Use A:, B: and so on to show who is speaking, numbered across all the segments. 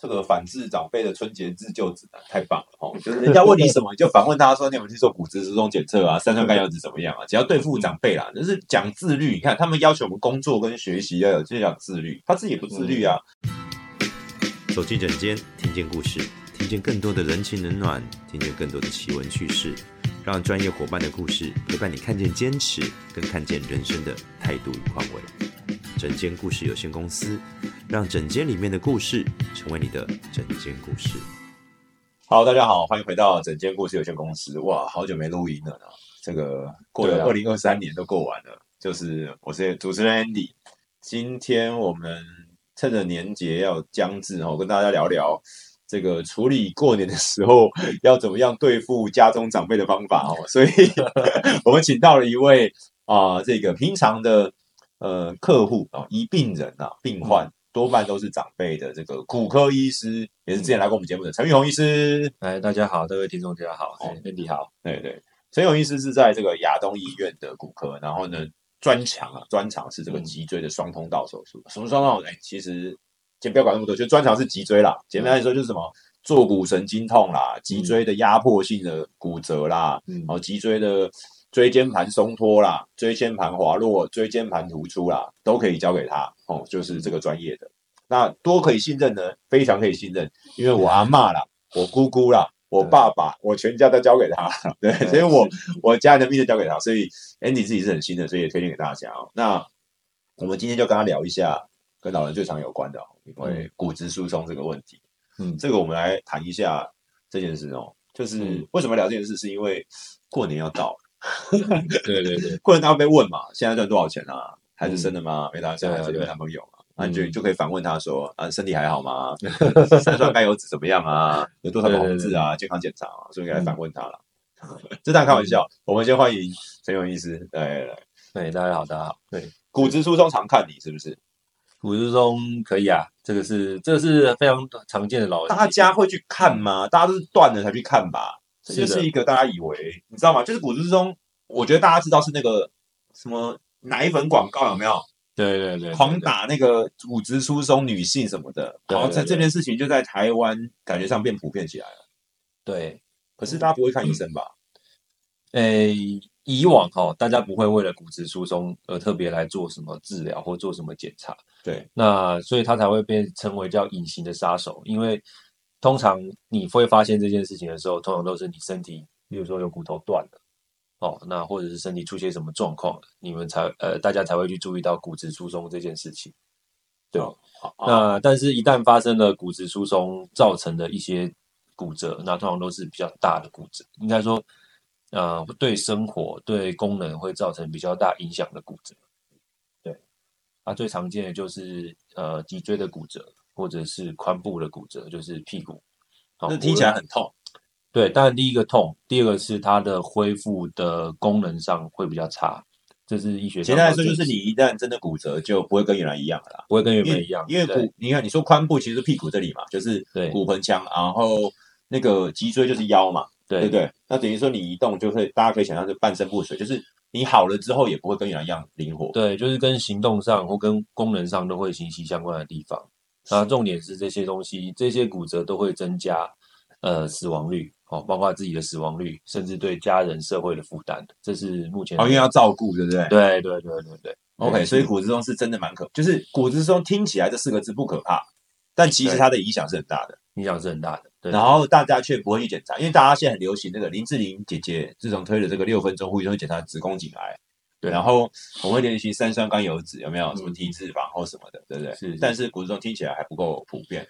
A: 这个反制长辈的春节自救指南太棒了哦！就是人家问你什么，你就反问他说：“你有没有去做骨质疏松检测啊？三酸甘油脂怎么样啊？”只要对付长辈啦，就是讲自律。你看他们要求我们工作跟学习要有这样自律，他自己也不自律啊。
B: 走进诊间，听见故事，听见更多的人情冷暖，听见更多的奇闻趣事，让专业伙伴的故事陪伴你看见坚持，跟看见人生的态度与宽慰。整间故事有限公司，让整间里面的故事成为你的整间故事。
A: 好，大家好，欢迎回到整间故事有限公司。哇，好久没录音了呢。这个过了二零二三年都过完了，就是我是主持人 Andy。今天我们趁着年节要将至哦，跟大家聊聊这个处理过年的时候 要怎么样对付家中长辈的方法哦。所以 我们请到了一位啊，这个平常的。呃，客户啊，一病人啊，病患多半都是长辈的这个骨科医师，也是之前来过我们节目的陈玉红医师。
C: 哎，大家好，各位听众大家好，哦，你好，
A: 对对，陈玉红医师是在这个亚东医院的骨科，然后呢，专长啊，专长是这个脊椎的双通道手术。什么双通道？哎，其实先不要管那么多，就专长是脊椎啦。简单来说就是什么坐骨神经痛啦，脊椎的压迫性的骨折啦，然后脊椎的。椎间盘松脱啦，椎间盘滑落，椎间盘突出啦，都可以交给他哦，就是这个专业的。那多可以信任呢？非常可以信任，因为我阿妈啦，我姑姑啦，我爸爸，我全家都交给他，对，所以我我家人的命都交给他，所以 Andy 自己是很信任，所以也推荐给大家哦。那我们今天就跟他聊一下跟老人最常有关的，因为骨质疏松这个问题。嗯，这个我们来谈一下这件事哦，就是为什么聊这件事，是因为过年要到了。
C: 对对对，
A: 过年他会被问嘛？现在赚多少钱啊？孩子生了吗？没打生孩子有男朋友嘛？那你就就可以反问他说：啊，身体还好吗？三酸甘油脂怎么样啊？有多少个红字啊？健康检查啊？所以来反问他了。这当然开玩笑。我们先欢迎陈勇医师。来来，
C: 对大家好，大家好。
A: 对，骨质疏松常看你是不是？
C: 骨质疏松可以啊，这个是这个是非常常见的老人。
A: 大家会去看吗？大家都是断了才去看吧？这是一个大家以为你知道吗？就是骨质疏松，我觉得大家知道是那个什么奶粉广告有没有？
C: 对对对，
A: 狂打那个骨质疏松女性什么的，然后在这件事情就在台湾感觉上变普遍起来了。
C: 对，
A: 可是大家不会看医生吧？
C: 诶，以往哈，大家不会为了骨质疏松而特别来做什么治疗或做什么检查。
A: 对，
C: 那所以它才会被称为叫隐形的杀手，因为。通常你会发现这件事情的时候，通常都是你身体，比如说有骨头断了，哦，那或者是身体出现什么状况，你们才呃，大家才会去注意到骨质疏松这件事情。对，那但是，一旦发生了骨质疏松造成的一些骨折，那通常都是比较大的骨折，应该说，呃，对生活、对功能会造成比较大影响的骨折。对，啊，最常见的就是呃脊椎的骨折。或者是髋部的骨折，就是屁股，
A: 那听起来很痛。
C: 对，当然第一个痛，第二个是它的恢复的功能上会比较差，这是医学。
A: 简单来说，就是你一旦真的骨折，就不会跟原来一样了，
C: 不会跟原来一样。
A: 因为骨，你看你说髋部其实屁股这里嘛，就是骨盆腔，然后那个脊椎就是腰嘛，对不对？那等于说你移动就会，大家可以想象是半身不遂，就是你好了之后也不会跟原来一样灵活。
C: 对，就是跟行动上或跟功能上都会息息相关的地方。那重点是这些东西，这些骨折都会增加呃死亡率，哦，包括自己的死亡率，甚至对家人社会的负担，这是目前
A: 哦，因为要照顾，对不对？
C: 对对对对对。
A: OK，所以骨质松是真的蛮可，就是骨质松听起来这四个字不可怕，但其实它的影响是很大的，
C: 影响是很大的。
A: 对然后大家却不会去检查，因为大家现在很流行那个林志玲姐姐自从推了这个六分钟呼吸中检查子宫颈癌。对，然后我们会联系三酸甘油脂有没有什么体脂肪或什么的，对不对？是，但是骨质松听起来还不够普遍，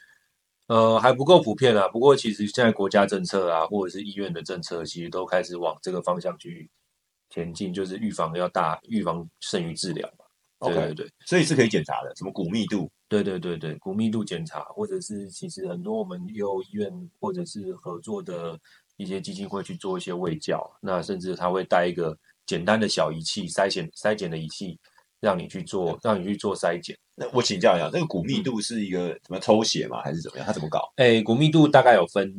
C: 呃，还不够普遍啊。不过其实现在国家政策啊，或者是医院的政策，其实都开始往这个方向去前进，就是预防要大，预防胜于治疗嘛。
A: OK，对对，所以是可以检查的，什么骨密度？
C: 对对对对，骨密度检查，或者是其实很多我们有医院或者是合作的一些基金会去做一些卫教，那甚至他会带一个。简单的小仪器筛检筛检的仪器，让你去做，让你去做筛检。
A: 那我请教一下，这个骨密度是一个什么抽血吗？还是怎么样？它怎么搞？
C: 哎，骨密度大概有分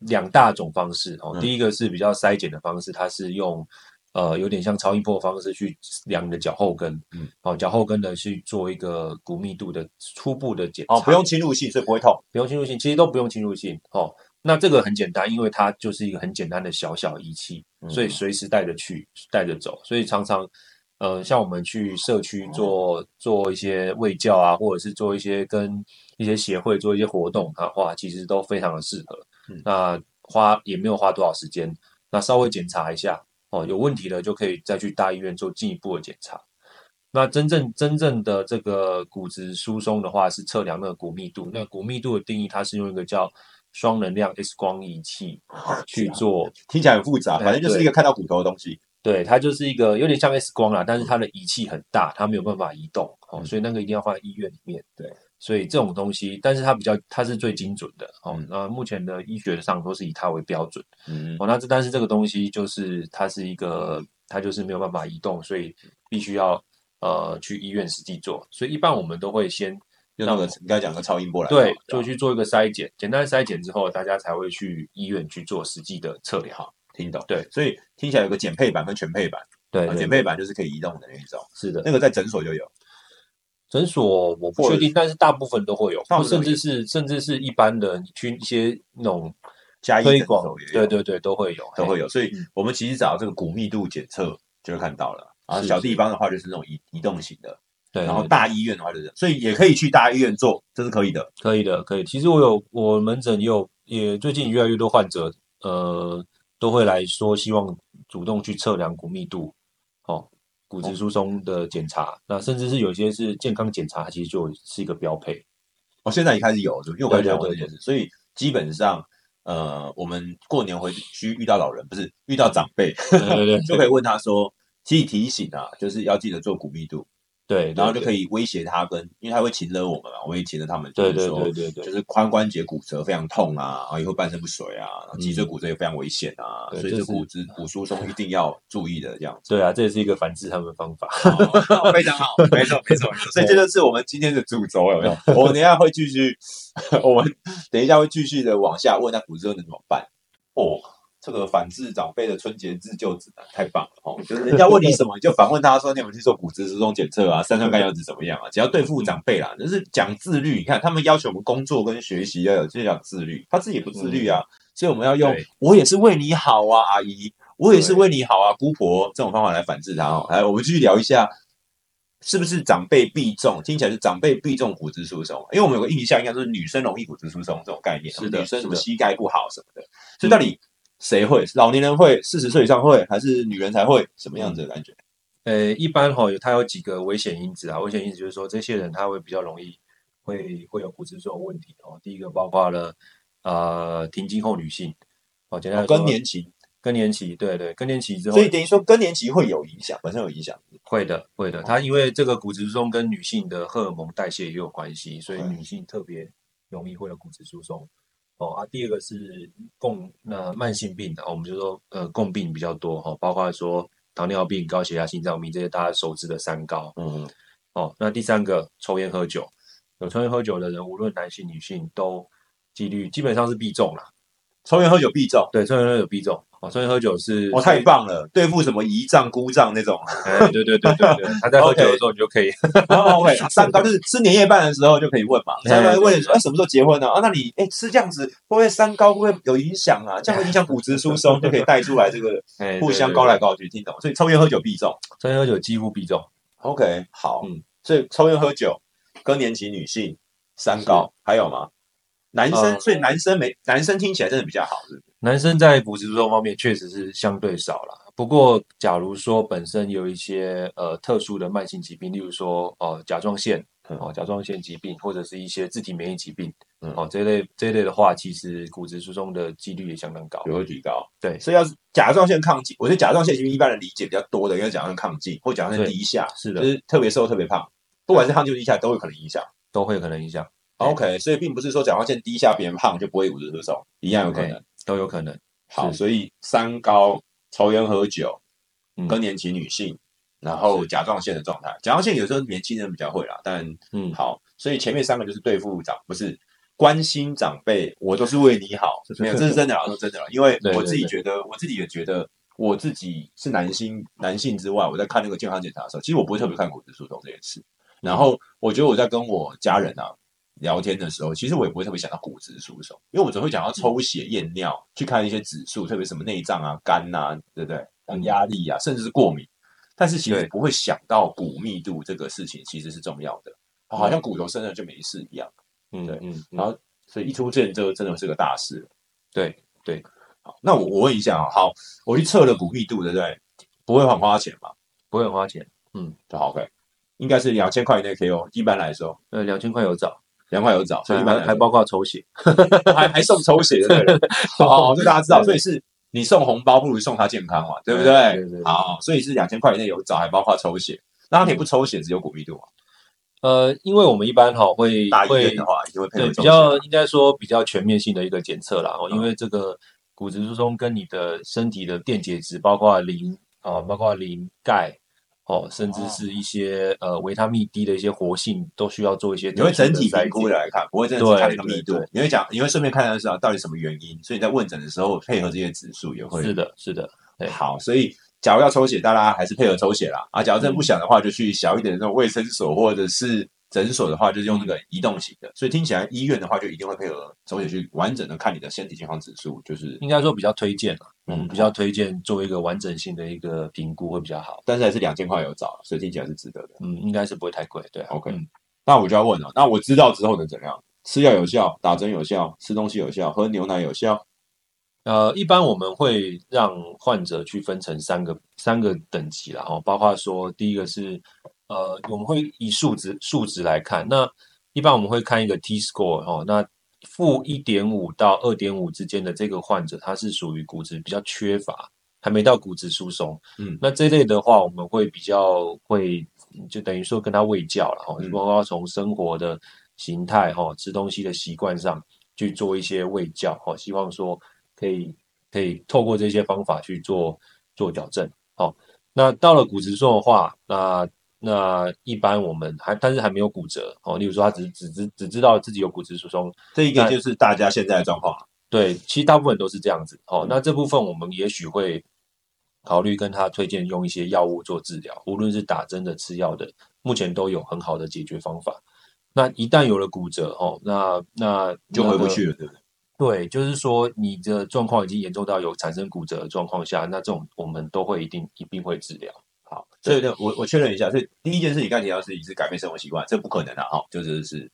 C: 两大种方式哦。第一个是比较筛检的方式，它是用呃有点像超音波的方式去量你的脚后跟，
A: 嗯，
C: 哦，脚后跟的去做一个骨密度的初步的检查，
A: 哦，不用侵入性，所以不会痛。
C: 不用侵入性，其实都不用侵入性哦。那这个很简单，因为它就是一个很简单的小小仪器，
A: 嗯
C: 所以随时带着去，带着走。所以常常，呃，像我们去社区做做一些卫教啊，或者是做一些跟一些协会做一些活动的话，其实都非常的适合。
A: 嗯
C: 那花也没有花多少时间，那稍微检查一下哦，有问题了就可以再去大医院做进一步的检查。那真正真正的这个骨质疏松的话，是测量那个骨密度。那骨密度的定义，它是用一个叫双能量 X 光仪器去做，
A: 听起来很复杂，
C: 哎
A: 反正就是一个看到骨头的东西。
C: 对，它就是一个有点像 X 光啦，但是它的仪器很大，它没有办法移动，哦，
A: 嗯
C: 所以那个一定要放在医院里面。
A: 对，
C: 所以这种东西，但是它比较，它是最精准的哦
A: 嗯。
C: 那目前的医学上都是以它为标准。
A: 嗯，
C: 哦，那这但是这个东西就是它是一个，它就是没有办法移动，所以必须要呃去医院实际做。所以一般我们都会先
A: 用那个你刚才讲的超音波来
C: 对就去做一个筛检，简单的筛检之后，大家才会去医院去做实际的测量。
A: 好听懂。
C: 对，
A: 所以听起来有个减配版跟全配版，
C: 对
A: 减配版就是可以移动的那一种，
C: 是的，
A: 那个在诊所就有。
C: 诊所我不确定，但是大部分都会有，
A: 大部分都有
C: 甚至是甚至是一般的，你去一些那种
A: 加
C: 推广对对对，都会有，
A: 都会有。所以
C: 嗯
A: 我们其实找这个骨密度检测就会看到了。然后小地方的话就是那种移移动型的，
C: 对。
A: 然后大医院的话就是，所以也可以去大医院做，这是可以的。
C: 可以的，可以。其实我有我门诊也有，也最近越来越多患者，呃，都会来说希望主动去测量骨密度，哦，骨质疏松的检查。那甚至是有些是健康检查，其实就是一个标配。
A: 哦，现在也开始有，因为我刚才讲过
C: 对对
A: 这件事，所以基本上，呃，我们过年回去遇到老人，不是遇到长辈，
C: 对对对
A: 就可以问他说，其实提醒啊，就是要记得做骨密度，
C: 对，
A: 然后就可
C: 以。
A: 威胁他跟，因为他会擒了我们嘛，我们也擒了他们，
C: 对对
A: 就是说
C: 对对对
A: 就是髋关节骨折非常痛啊，然后以后半身不遂啊，然后脊椎
C: 嗯
A: 骨折也非常危险啊，所以这骨质骨疏松一定要注意的这样子。
C: 对啊，这也是一个反制他们的方法。
A: 哦 非常好，没错没错没错。所以这就是我们今天的主轴，有没有？我们等一下会继续，我们等一下会继续的往下问，那骨折能怎么办？哦，这个反制长辈的春节自救指南太棒了哦！就是 人家问你什么，你就反问他说：“你有没有去做骨质疏松检测啊？三酸甘油酯怎么样啊？”只要对付长辈啦，就是讲自律。你看他们要求我们工作跟学习要有，就是讲自律，他自己也不自律啊，所以我们要用“我也是为你好啊，阿姨”。我也是为你好啊，姑婆这种方法来反制他哦。来，我们继续聊一下，是不是长辈必中？听起来是长辈必中骨质疏松，因为我们有个印象，应该是女生容易骨质疏松这种概念，
C: 是的
A: 女生什么膝盖不好什么的。所以到底谁会？老年人会？四十岁以上会？还是女人才会？什么样子的感觉？
C: 呃，一般哈、有它有几个危险因子啊，危险因子就是说这些人他会比较容易会会有骨质疏松问题哦。第一个包括了呃停经后女性哦，简单
A: 更年期，
C: 更年期，对对，更年期之后
A: 所以等于说更年期会有影响，本身有影响。
C: 会的会的，它因为这个骨质疏松跟女性的荷尔蒙代谢也有关系，所以
A: 嗯
C: 女性特别容易会有骨质疏松。哦啊，第二个是共那慢性病的，哦我们就说呃共病比较多哈、哦，包括说糖尿病、高血压、心脏病这些大家熟知的三高。
A: 嗯，
C: 哦，那第三个抽烟喝酒，有抽烟喝酒的人，无论男性女性都几率基本上是必中啦。
A: 抽烟喝酒必中。
C: 对，抽烟喝酒必中。哦，抽烟喝酒是
A: 哦，太棒了！对付什么姨丈、姑丈那种，
C: 哎，对对对对对，他在喝酒的时候你就可以，
A: 哦，OK，三高就是吃年夜饭的时候就可以问嘛。
C: 哎
A: 三高问哎，什么时候结婚呢？啊，那你哎吃这样子会不会三高会不会有影响啊？这样会影响骨质疏松，就可以带出来这个
C: 哎
A: 互相高来高去，听懂？所以抽烟喝酒必中。
C: 抽烟喝酒几乎必中。
A: OK，好，
C: 嗯，
A: 所以抽烟喝酒、更年期女性、三高还有吗？男生，
C: 呃
A: 所以男生没男生听起来真的比较好，是不是？
C: 男生在骨质疏松方面确实是相对少了。不过，假如说本身有一些呃特殊的慢性疾病，例如说哦、呃甲状腺
A: 嗯
C: 哦甲状腺疾病，或者是一些自体免疫疾病，
A: 嗯
C: 哦这一类这一类的话，其实骨质疏松的几率也相当高。
A: 也会提高。
C: 对
A: 所以要是甲状腺亢进，我觉得甲状腺疾病一般人理解比较多的，应该甲状腺亢进或甲状腺低下，
C: 是的
A: 就是特别瘦、特别胖，不管是亢进或低下都有可能影响。
C: 都会有可能影响，
A: OK，所以并不是说甲状腺低下别人胖就不会骨质疏松，一样有可能。
C: 都有可能。
A: 好，所以三高、抽烟喝酒、
C: 嗯。
A: 更年期女性，然后甲状腺的状态，甲状腺有时候年轻人比较会啦，但
C: 嗯，
A: 好，所以前面三个就是对付长，不是关心长辈，我都是为你好，没有，这是真的啦，说真的啦，因为我自己
C: 对
A: 觉得，我自己也觉得我自己是男性男性之外，我在看那个健康检查的时候，其实我不会特别看骨质疏松这件事。然后我觉得我在跟我家人啊聊天的时候，其实我也不会特别想到骨质疏松，因为我们只会讲到抽血验尿，去看一些指数，特别什么内脏啊、肝呐、对不对？
C: 嗯
A: 压力啊，甚至是过敏。但是其实不会想到骨密度这个事情其实是重要的，好像骨头生了就没事一样。嗯对
C: 嗯嗯，
A: 然后所以一出现就真的是个大事。
C: 对对，
A: 好，那我我问一下啊，好，我去测了骨密度，对不对？不会很花钱嘛？
C: 不会很花钱，嗯
A: 就好 OK，应该是两千块以内 KO。一般来说，
C: 呃，两千块有找，
A: 两块有找，所以一般
C: 还还包括抽血，
A: 还还送抽血的对了。好，这大家知道，所以是你送红包不如送他健康嘛，对不对？好，所以是两千块以内有找，还包括抽血。那他可以不抽血，只有骨密度嘛？
C: 呃，因为我们一般哈会
A: 大医
C: 会
A: 院的话，一定会配
C: 比较应该说比较全面性的一个检测啦。哦，因为这个骨质疏松跟你的身体的电解质，包括磷啊、包括磷、钙哦，甚至是一些呃维他命 D 的一些活性，都需要做一些
A: 你会整体评估的来看，不会真的是看那个密度。你会讲，你会顺便看一下到底什么原因，所以你在问诊的时候配合这些指数也会
C: 是的，是的，对
A: 好，所以假如要抽血，大家还是配合抽血啦。啊，假如真的不想的话，就去小一点的那种卫生所或者是诊所的话，就是用那个移动型的。所以听起来医院的话，就一定会配合抽血去完整的看你的身体健康指数，就是，
C: 应该说比较推荐了，
A: 嗯
C: 嗯，比较推荐做一个完整性的一个评估会比较好。
A: 但是还是两千块有找，所以听起来是值得的。
C: 嗯，应该是不会太贵，对啊
A: OK
C: 嗯
A: 那我就要问了，那我知道之后能怎样？吃药有效，打针有效，吃东西有效，喝牛奶有效。
C: 呃，一般我们会让患者去分成三个三个等级啦，哦，包括说第一个是呃，我们会以数值数值来看，那一般我们会看一个 T score 哦，那负一点五到二点五之间的这个患者，他是属于骨质比较缺乏，还没到骨质疏松，
A: 嗯。
C: 那这类的话，我们会比较会就等于说跟他喂教了哦，
A: 嗯
C: 包括从生活的形态哈、哦，吃东西的习惯上去做一些喂教哦，希望说可以可以透过这些方法去做做矫正哦。那到了骨质疏松的话，那那一般我们还但是还没有骨折哦，例如说他只只知只知道自己有骨质疏松，
A: 这一个就是大家现在的状况。
C: 对，其实大部分都是这样子哦。那这部分我们也许会考虑跟他推荐用一些药物做治疗，无论是打针的、吃药的，目前都有很好的解决方法。那一旦有了骨折哦，那那
A: 就回不去了，对不对？
C: 对，就是说你的状况已经严重到有产生骨折的状况下，那这种我们都会一定一定会治疗。
A: 好，所以呢，我我确认一下，所以第一件事你刚才提到是你是改变生活习惯，这不可能啊，哈、就是是，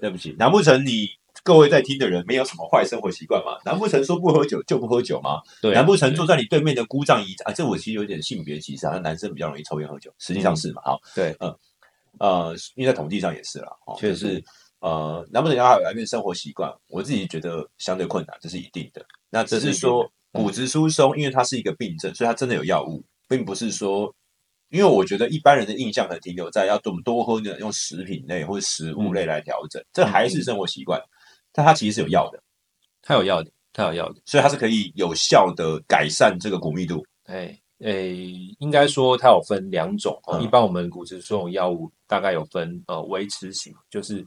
A: 对不起，难不成你各位在听的人没有什么坏生活习惯吗？难不成说不喝酒就不喝酒吗？
C: 对，
A: 难不成坐在你对面的姑丈姨啊？这我其实有点性别歧视，好像男生比较容易抽烟喝酒，实际上是嘛？好，
C: 对，
A: 呃，因为在统计上也是啦，哦，
C: 确实
A: 就是呃，难不能要改变生活习惯？我自己觉得相对困难，这是一定的。那只是说骨质疏松，因为它是一个病症，所以它真的有药物，并不是说。因为我觉得一般人的印象可能停留在要怎么多喝呢？用食品类或者食物类来调整，这还是生活习惯，但它其实是有药的，
C: 它有药的，它有药的。
A: 所以它是可以有效的改善这个骨密度。
C: 哎诶，应该说它有分两种一般我们骨质疏松药物大概有分呃维持型，就是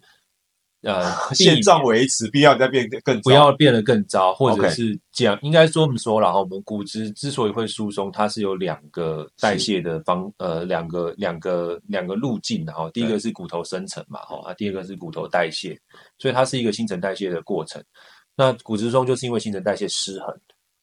C: 呃 避
A: 现状维持，必要再变得更糟
C: 不要变得更糟，或者是讲，应该说我们说了哈，我们骨质之所以会疏松，它是有两个代谢的方，呃，两个两个两个路径的哈。第一个是骨头生成嘛，哈，啊，第二个是骨头代谢，所以它是一个新陈代谢的过程。那骨质疏松就是因为新陈代谢失衡，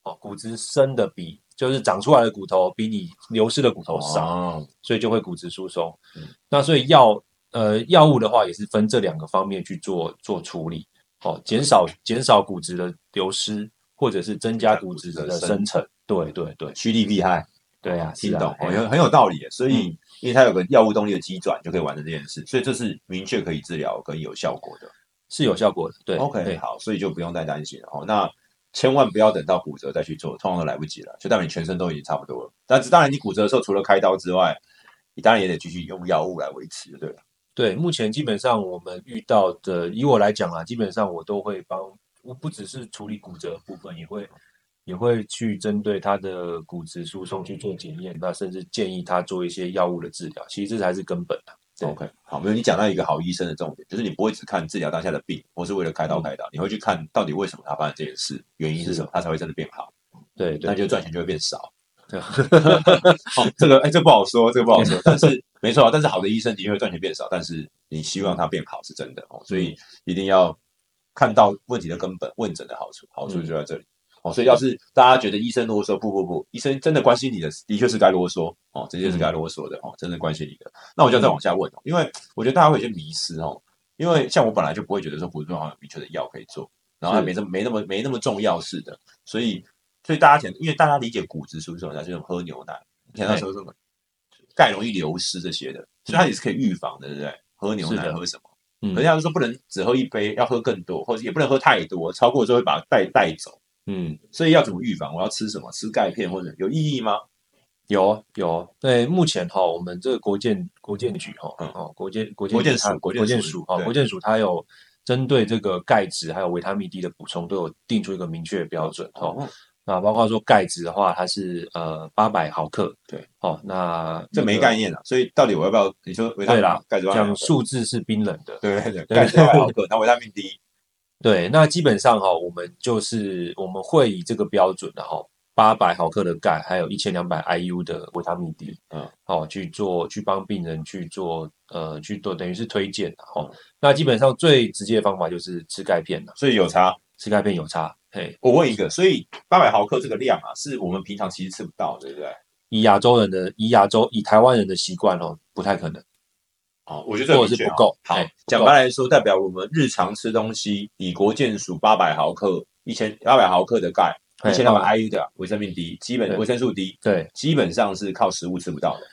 C: 哦，骨质生的比就是长出来的骨头比你流失的骨头少，
A: 哦
C: 所以就会骨质疏松。
A: 嗯
C: 那所以药呃药物的话也是分这两个方面去做做处理，哦，减少减少骨质的流失，或者是增加骨质的生成。对对对
A: 趋利避害。
C: 对啊，
A: 听懂，哦，
C: 哎呀
A: 很很有道理。所以，
C: 嗯
A: 因为它有个药物动力的机转，就可以完成这件事，所以这是明确可以治疗跟有效果的。
C: 是有效果的。对
A: OK，
C: 对
A: 好，所以就不用再担心了。哦，那千万不要等到骨折再去做，通常都来不及了，就代表你全身都已经差不多了。但是当然，你骨折的时候，除了开刀之外，你当然也得继续用药物来维持，对了。
C: 对，目前基本上我们遇到的，以我来讲啊，基本上我都会帮，我不只是处理骨折的部分，也会也会去针对他的骨质疏松去做检验，那甚至建议他做一些药物的治疗。其实这才是根本的、对
A: OK，好，没有你讲到一个好医生的重点，就是你不会只看治疗当下的病，或是为了开刀开刀，你会去看到底为什么他发生这件事，原因是什么，他才会真的变好，
C: 对对
A: 那就赚钱就会变少。
C: 对
A: 哦，这个哎，这不好说，这个不好说。但是没错啊，但是好的医生的确会赚钱变少，但是你希望他变好是真的哦，所以一定要看到问题的根本，问诊的好处，好处就在这里哦。所以要是大家觉得医生啰嗦，不不不，医生真的关心你的，的确是该啰嗦哦，这些是该啰嗦的哦，真的关心你的。那我就再往下问哦，因为我觉得大家会有些迷失哦，因为像我本来就不会觉得说骨质好像有明确的药可以做，然后它没这么没那么没那么重要似的，所以。所以大家想，因为大家理解骨质疏松，就是喝牛奶，听到说什么钙容易流失这些的，所以它也是可以预防的，对不对？喝牛奶喝什么？嗯，人家说不能只喝一杯，要喝更多，或者也不能喝太多，超过之后会把钙带走。嗯，所以要怎么预防？我要吃什么？吃钙片或者有意义吗？
C: 有有，对，目前哈，我们这个国健国健局哈，哦，国健国
A: 健署
C: 国健署哈，国健署它有针对这个钙质还有维他命 D 的补充，都有定出一个明确的标准哈。那包括说钙质的话，它是呃八百毫克，
A: 对，
C: 哦，那
A: 这没概念了，所以到底我要不要？你说维他命钙质
C: 讲数字是冰冷的，
A: 对对对，钙质八百毫克，那维他命 D，
C: 对，那基本上哈，我们就是我们会以这个标准的哈，八百毫克的钙，还有一千两百 IU 的维他命 D，嗯，好去做去帮病人去做呃去做，等于是推荐的哈。那基本上最直接的方法就是吃钙片了，
A: 所以有差，
C: 吃钙片有差。嘿，
A: 我问一个，所以八百毫克这个量啊，是我们平常其实吃不到，对不对？
C: 以亚洲人的，以亚洲以台湾人的习惯哦，不太可能。
A: 哦，我觉得
C: 这是不够。
A: 好，讲白来说，代表我们日常吃东西，以国健署八百毫克、一千八百毫克的钙，一千两百 IU 的维生素 D，基本维生素 D，
C: 对，
A: 基本上是靠食物吃不到的。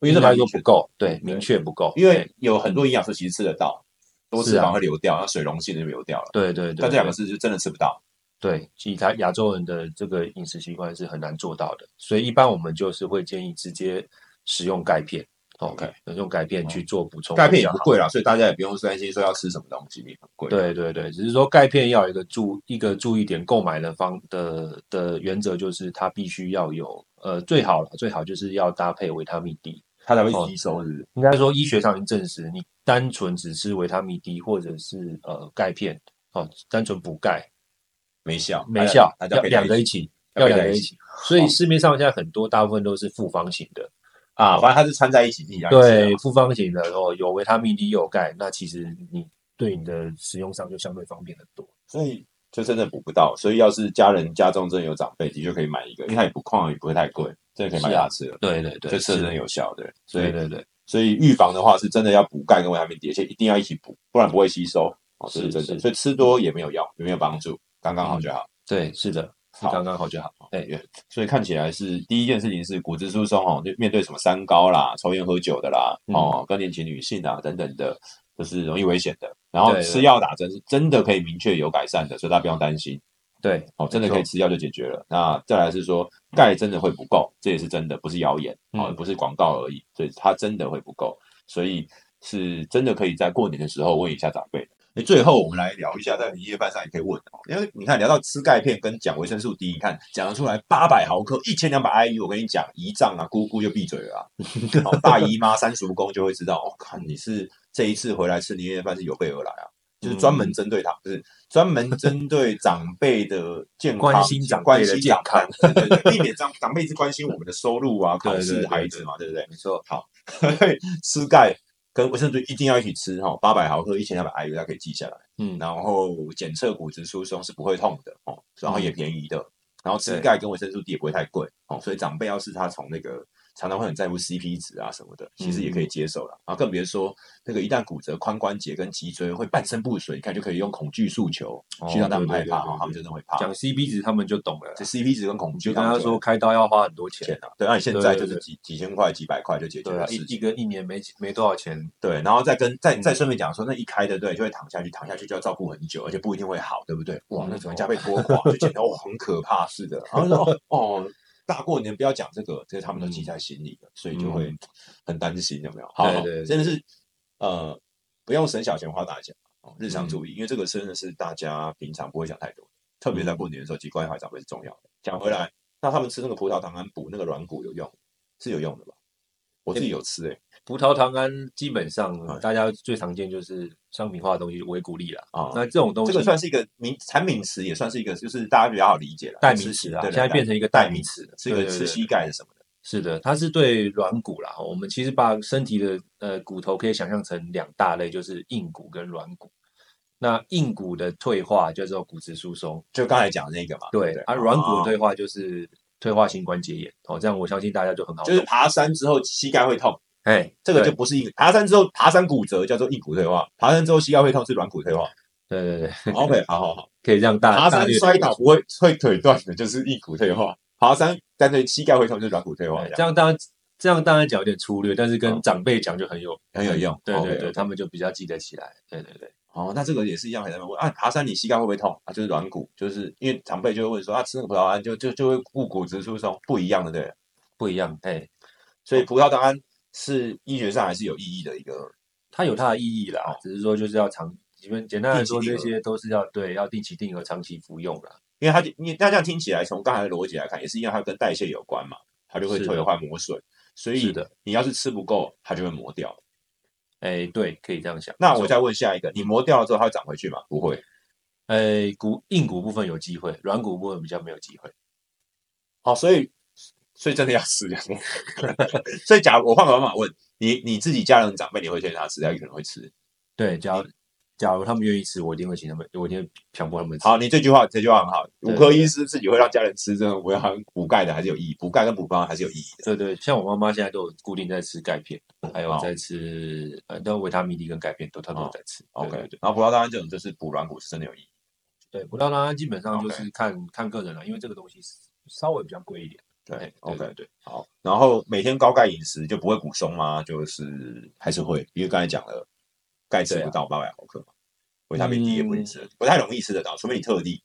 C: 因为来说不够，对，明确不够。
A: 因为有很多营养素其实吃得到，多脂肪会流掉，那水溶性的就流掉了。
C: 对对对。
A: 但这两个是就真的吃不到。
C: 对，其他亚洲人的这个饮食习惯是很难做到的，所以一般我们就是会建议直接使用钙片。OK，用钙片去做补充。
A: 钙片也不贵啦，所以大家也不用担心说要吃什么东西很贵。
C: 对对对，只是说钙片要有一个注一个注意点，购买的方的的原则就是它必须要有呃最好最好就是要搭配维他命 D，
A: 它才会吸收。是不
C: 应该说医学上已经证实，你单纯只吃维他命 D 或者是呃钙片哦，单纯补钙。
A: 没效，
C: 没效，要两个一起，要两个一起。所以市面上现在很多大部分都是复方型的
A: 啊，反正它是掺在一起一样。
C: 对，复方型的哦，有维他命 D 又有钙，那其实你对你的使用上就相对方便很多。
A: 所以就真的补不到，所以要是家人家中真的有长辈，的确可以买一个，因为它也不矿也不会太贵，真的可以买牙吃了。
C: 对对对，
A: 这是真有效的。
C: 对对对，
A: 所以预防的话是真的要补钙跟维他命 D，而且一定要一起补，不然不会吸收。哦，是真的。所以吃多也没有用，也没有帮助，刚刚好就好。
C: 对，是的，好，刚刚好就好。
A: 哎，所以看起来是第一件事情是骨质疏松哦，就面对什么三高啦、抽烟喝酒的啦，哦，更年期女性啊等等的，都是容易危险的。然后吃药打针是真的可以明确有改善的，所以大家不用担心。
C: 对，
A: 哦，真的可以吃药就解决了。那再来是说钙真的会不够，这也是真的，不是谣言哦，不是广告而已，所以它真的会不够，所以是真的可以在过年的时候问一下长辈。那最后我们来聊一下，在年夜饭上也可以问哦，因为你看聊到吃钙片跟讲维生素 D，你看讲得出来八百毫克一千两百 IU，我跟你讲姨丈啊姑姑就闭嘴了啊，大姨妈三叔公就会知道哦，看你是这一次回来吃年夜饭是有备而来啊，就是专门针对他，就是专门针对长辈的健康，
C: 关心长辈的健康，
A: 对对对，避免长长辈是关心我们的收入啊、考试、孩子嘛，对不对？
C: 没错，
A: 好，吃钙。跟维生素一定要一起吃哈，八百毫克一千两百 IU，大家可以记下来。嗯，然后检测骨质疏松是不会痛的哦，然后也便宜的，然后吃钙跟维生素 D 也不会太贵哦，所以长辈要是他从那个。常常会很在乎 CP 值啊什么的，其实也可以接受了啊，更别说那个一旦骨折，髋关节跟脊椎会半身不遂，你看就可以用恐惧诉求去让他们害怕哈，他们真的会怕。
C: 讲 CP 值他们就懂了，
A: 这 CP 值跟恐惧，
C: 跟他说开刀要花很多钱
A: 啊，对，那你现在就是几几千块、几百块就解决了，
C: 一一个一年没没多少钱，
A: 对，然后再跟再再顺便讲说，那一开的对，就会躺下去，躺下去就要照顾很久，而且不一定会好，对不对？哇，那怎么加倍拖垮，就觉得哇很可怕似的，然后哦。大过年不要讲这个，这个他们都记在心里的，所以就会很担心，有没有？好，真的是呃，不用省小钱花大钱哦，日常注意，因为这个真的是大家平常不会想太多，特别在过年的时候，及关怀长辈是重要的。讲回来，那他们吃那个葡萄糖胺补那个软骨有用，是有用的吧？我自己有吃诶，
C: 葡萄糖胺基本上
A: 嗯
C: 大家最常见就是商品化的东西，维骨力了。
A: 啊
C: 那这种东西
A: 这个算是一个名产品词，也算是一个就是大家比较好理解了，
C: 代名词啊，现在变成一个代名词，
A: 是一个吃膝盖的什么的，
C: 是的，它是对软骨啦。我们其实把身体的呃骨头可以想象成两大类，就是硬骨跟软骨。那硬骨的退化叫做骨质疏松，
A: 就刚才讲的那个嘛，不对，
C: 对啊，软骨的
A: 哦
C: 退化就是退化性关节炎。哦，这样我相信大家就很好懂。
A: 就是爬山之后膝盖会痛，
C: 哎，
A: 这个就不是硬，爬山之后爬山骨折叫做硬骨退化，爬山之后膝盖会痛是软骨退化。
C: 对对对
A: ，OK，好好好，
C: 可以让大
A: 爬山摔倒不会 会腿断的，就是硬骨退化；爬山但是膝盖会痛就是软骨退化
C: 对，
A: 这样
C: 当然这样当然讲有点粗略，但是跟
A: 哦
C: 长辈讲就很有
A: 很有用。
C: 对对对他们就比较记得起来。对对对，
A: 哦，那这个也是一样，很多人问啊，爬山你膝盖会不会痛啊？就是软骨，就是因为长辈就会问说啊，吃那个葡萄胺就就就会固骨质疏松，不一样的对。
C: 不一样。哎，
A: 所以葡萄糖胺是医学上还是有意义的一个
C: 它有它的意义啦，只是说就是要长，你们简单来说，这些都是要对要定期定额、长期服用啦。
A: 因为它就因为那这样听起来，从刚才的逻辑来看，也是因为，它跟代谢有关嘛，它就会退化磨损，所以
C: 是的
A: 你要是吃不够，它就会磨掉。
C: 哎，对，可以这样想。
A: 那我再问下一个，你磨掉了之后，它会长回去吗？不会。
C: 哎骨硬骨部分有机会，软骨部分比较没有机会。
A: 好，所以所以真的要吃的。所以假如我换个方法问你，你自己家人长辈，你会推荐他吃，他可能会吃。
C: 对，假如假如他们愿意吃，我一定会请他们，我一定会强迫他们吃。
A: 好，你这句话这句话很好，
C: 对
A: 骨科医师自己会让家人吃这种维含补钙的，还是有意义，补钙跟补方还是有意义的。
C: 对对，像我妈妈现在都有固定在吃钙片，还有在吃呃，都维他命 D 跟钙片都她都有在吃。对
A: OK，然后葡萄糖胺这种就是补软骨是真的有意义。
C: 对，葡萄糖胺基本上就是看看个人了，因为这个东西稍微比较贵一点。
A: 对
C: 哎
A: ，OK，
C: 对对，
A: 好，然后每天高钙饮食就不会骨松吗？就是还是会，因为刚才讲了，钙吃不到八百毫克嘛，维他命 D 也不能吃得，不太容易吃得到，除非你特地。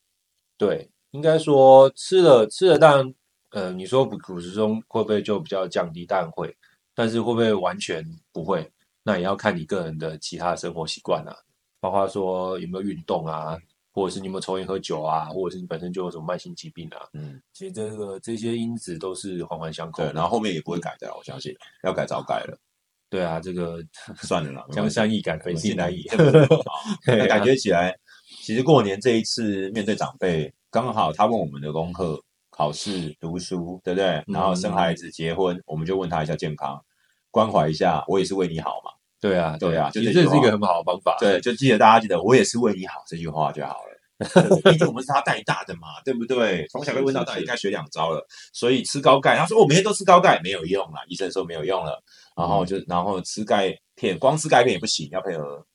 C: 对，应该说吃了吃了，当然，呃，你说骨骨质中会不会就比较降低？当然会，但是会不会完全不会？那也要看你个人的其他生活习惯啊，包括说有没有运动啊，或者是你有没有抽烟喝酒啊，或者是你本身就有什么慢性疾病啊。
A: 嗯，
C: 其实这个这些因子都是环环相扣
A: 对，
C: 的。
A: 然后后面也不会改的，我相信要改早改了，
C: 对啊，这个
A: 算了啦，
C: 江山易改，本性难移。
A: 那感觉起来，其实过年这一次面对长辈，刚好他问我们的功课、考试、读书，对不对？
C: 嗯
A: 然后生孩子、结婚，我们就问他一下健康，关怀一下，我也是为你好嘛。
C: 对啊，
A: 对啊就
C: 其
A: 这
C: 是一个很好的方法。
A: 对，就记得大家记得，我也是为你好这句话就好了。毕竟我们是他带大的嘛，对不对？从小被问到大，应该学两招了。所以吃高钙，他说我每天都吃高钙，没有用啦，医生说没有用了。然后就然后吃钙片，光吃钙片也不行，要配合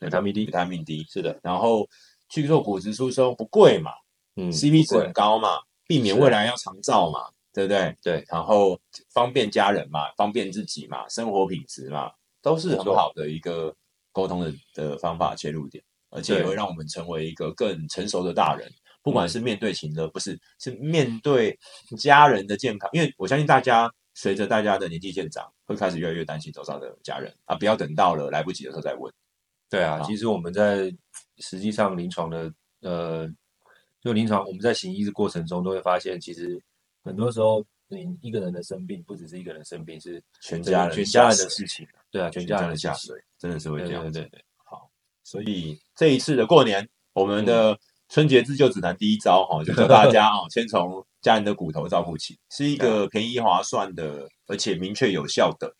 C: 维他命 D
A: 维他命 D。
C: 是的，
A: 然后去做骨质疏松不贵嘛
C: 嗯
A: ，CP 值很高嘛，避免未来要长照嘛，对不对？
C: 对，
A: 然后方便家人嘛，方便自己嘛，生活品质嘛，都是很好的一个沟通的的方法切入点，而且也会让我们成为一个更成熟的大人。不管是面对情的，不是是面对家人的健康，因为我相信大家随着大家的年纪渐长，会开始越来越担心周遭的家人。啊，不要等到了来不及的时候再问。
C: 对啊，其实我们在实际上临床的呃，就临床我们在行医的过程中都会发现，其实很多时候你一个人的生病，不只是一个人生病，是
A: 全家人
C: 全家人的事情。对啊，全
A: 全家
C: 家人的
A: 下水，真的是会这样
C: 对。对对好，
A: 所以这一次的过年，我们
C: 嗯
A: 的春节自救指南第一招哈、就教大家哦，先从家人的骨头照顾起，是一个便宜划算的，而且明确有效的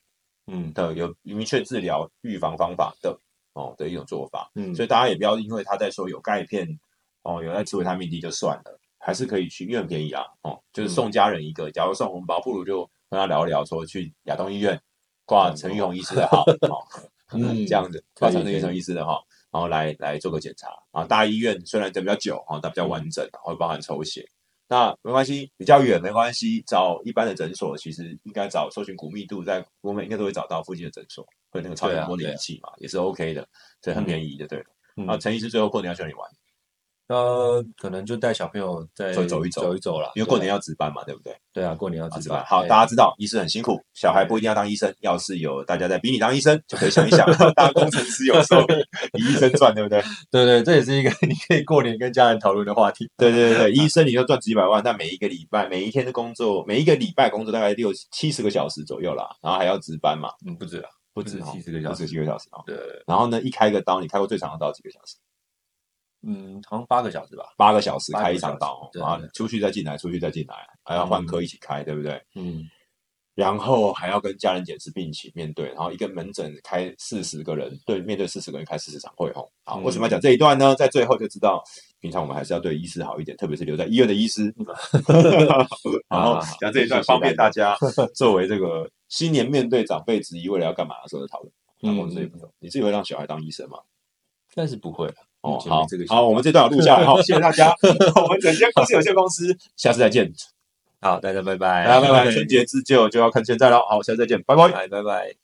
C: 嗯
A: 的有明确治疗预防方法的哦的一种做法。
C: 嗯，
A: 所以大家也不要因为他在说有钙片哦，有在吃维他命 D 就算了，还是可以去，因为很便宜啊哦，就是送家人一个。假如送红包，不如就跟他聊一聊，说去亚东医院挂陈玉红医师的号哦，
C: 嗯
A: 这样子挂陈玉红医师的号，然后来来做个检查啊。大医院虽然等比较久哦，但比较完整，会包含抽血。那没关系，比较远没关系，找一般的诊所，其实应该找搜寻骨密度，在我们应该都会找到附近的诊所，会那个超声波
C: 对啊
A: 仪器嘛，也是 OK 的，所以很便宜的，对了。
C: 嗯
A: 啊，陈医师最后过年要去哪里玩？
C: 呃，可能就带小朋友再
A: 走走一走
C: 走一走了，
A: 因为过年要值班嘛，对不对？
C: 对啊，过年要
A: 啊，
C: 值班。
A: 好，
C: 哎
A: 大家知道医师很辛苦，小孩不一定要当医生。要是有大家在逼你当医生，就可以想一想，当工程师有时候医生赚，对不对？
C: 对对，这也是一个 你可以过年跟家人讨论的话题。
A: 对对对对，医生你就赚几百万，但每一个礼拜、每一天的工作，每一个礼拜工作大概六七十个小时左右啦，然后还要值班嘛。
C: 嗯，不止啊。不止
A: 哦
C: 七十个小时
A: 不止，七个小时啊。
C: 对，
A: 然后呢，一开个刀，你开过最长的刀几个小时？
C: 嗯，好像八个小时吧。
A: 八个小时开一场刀
C: 小时对
A: 啊，出去再进来，出去再进来，还要换科一起开，对不对？
C: 嗯，
A: 然后还要跟家人解释并一起面对，然后一个门诊开四十个人，对，面对四十个人开四十场会吼。好，
C: 嗯
A: 为什么要讲这一段呢？在最后就知道，平常我们还是要对医师好一点，特别是留在医院的医师。然后讲这一段，方便大家作为这个新年面对长辈质疑未来要干嘛的时候的讨论。然后这一部分，你自己会让小孩当医生吗？
C: 但是不会了。
A: 哦好
C: 这个，
A: 好，我们这段有录下来，好，谢谢大家。我们整间公司有限公司，下次再见。
C: 好，大家拜拜，
A: 大家拜拜，春节自救就要看现在了。好，下次再见，拜拜。
C: 拜拜拜。